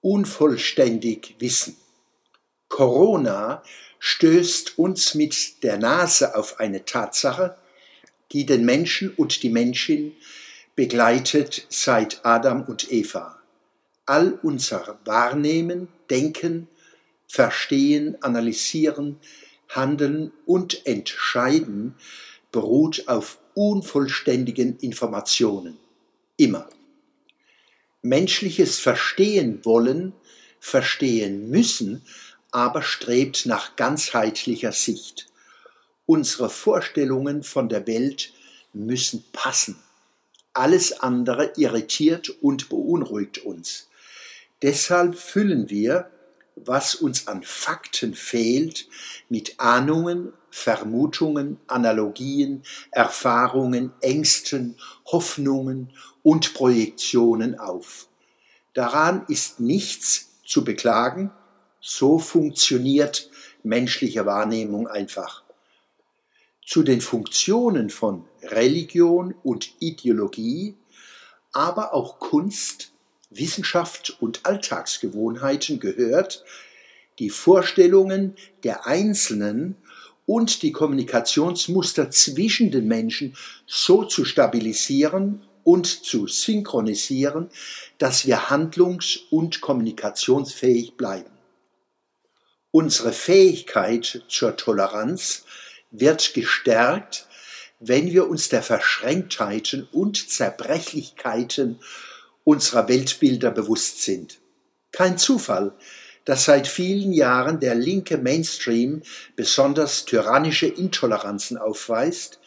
unvollständig wissen. Corona stößt uns mit der Nase auf eine Tatsache, die den Menschen und die Menschin begleitet seit Adam und Eva. All unser Wahrnehmen, Denken, Verstehen, Analysieren, Handeln und Entscheiden beruht auf unvollständigen Informationen. Immer. Menschliches Verstehen wollen, verstehen müssen, aber strebt nach ganzheitlicher Sicht. Unsere Vorstellungen von der Welt müssen passen. Alles andere irritiert und beunruhigt uns. Deshalb füllen wir, was uns an Fakten fehlt, mit Ahnungen, Vermutungen, Analogien, Erfahrungen, Ängsten, Hoffnungen und Projektionen auf. Daran ist nichts zu beklagen, so funktioniert menschliche Wahrnehmung einfach. Zu den Funktionen von Religion und Ideologie, aber auch Kunst, Wissenschaft und Alltagsgewohnheiten gehört, die Vorstellungen der Einzelnen und die Kommunikationsmuster zwischen den Menschen so zu stabilisieren und zu synchronisieren, dass wir handlungs- und kommunikationsfähig bleiben. Unsere Fähigkeit zur Toleranz wird gestärkt, wenn wir uns der Verschränktheiten und Zerbrechlichkeiten unserer Weltbilder bewusst sind. Kein Zufall, dass seit vielen Jahren der linke Mainstream besonders tyrannische Intoleranzen aufweist,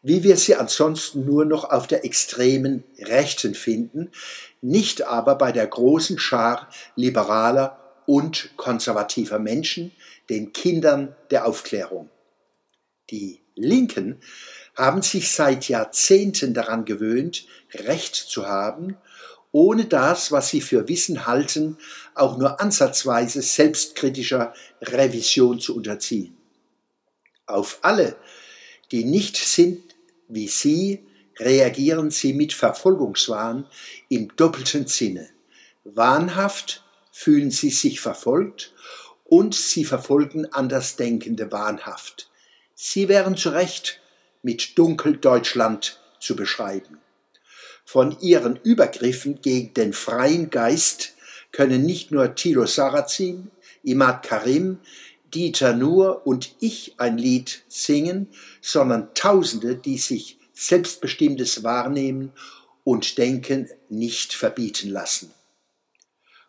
wie wir sie ansonsten nur noch auf der extremen Rechten finden, nicht aber bei der großen Schar liberaler und konservativer Menschen, den Kindern der Aufklärung. Die Linken haben sich seit Jahrzehnten daran gewöhnt, Recht zu haben, ohne das, was sie für Wissen halten, auch nur ansatzweise selbstkritischer Revision zu unterziehen. Auf alle, die nicht sind wie sie, reagieren sie mit Verfolgungswahn im doppelten Sinne. Wahnhaft fühlen sie sich verfolgt und sie verfolgen Andersdenkende wahnhaft. Sie wären zu Recht mit Dunkeldeutschland zu beschreiben. Von ihren Übergriffen gegen den freien Geist können nicht nur Thilo Sarrazin, Imad Karim, Dieter Nuhr und ich ein Lied singen, sondern Tausende, die sich selbstbestimmtes Wahrnehmen und Denken nicht verbieten lassen.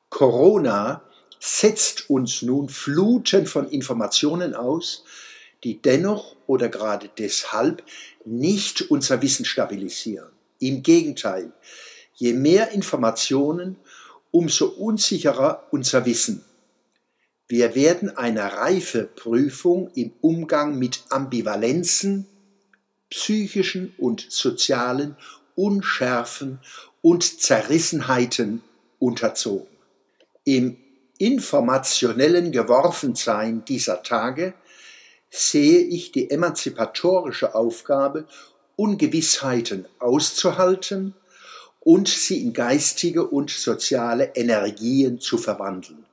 Corona setzt uns nun Fluten von Informationen aus, die dennoch oder gerade deshalb nicht unser Wissen stabilisieren. Im Gegenteil, je mehr Informationen, umso unsicherer unser Wissen. Wir werden einer Reifeprüfung im Umgang mit Ambivalenzen, psychischen und sozialen Unschärfen und Zerrissenheiten unterzogen. Im informationellen Geworfensein dieser Tage sehe ich die emanzipatorische Aufgabe, Ungewissheiten auszuhalten und sie in geistige und soziale Energien zu verwandeln.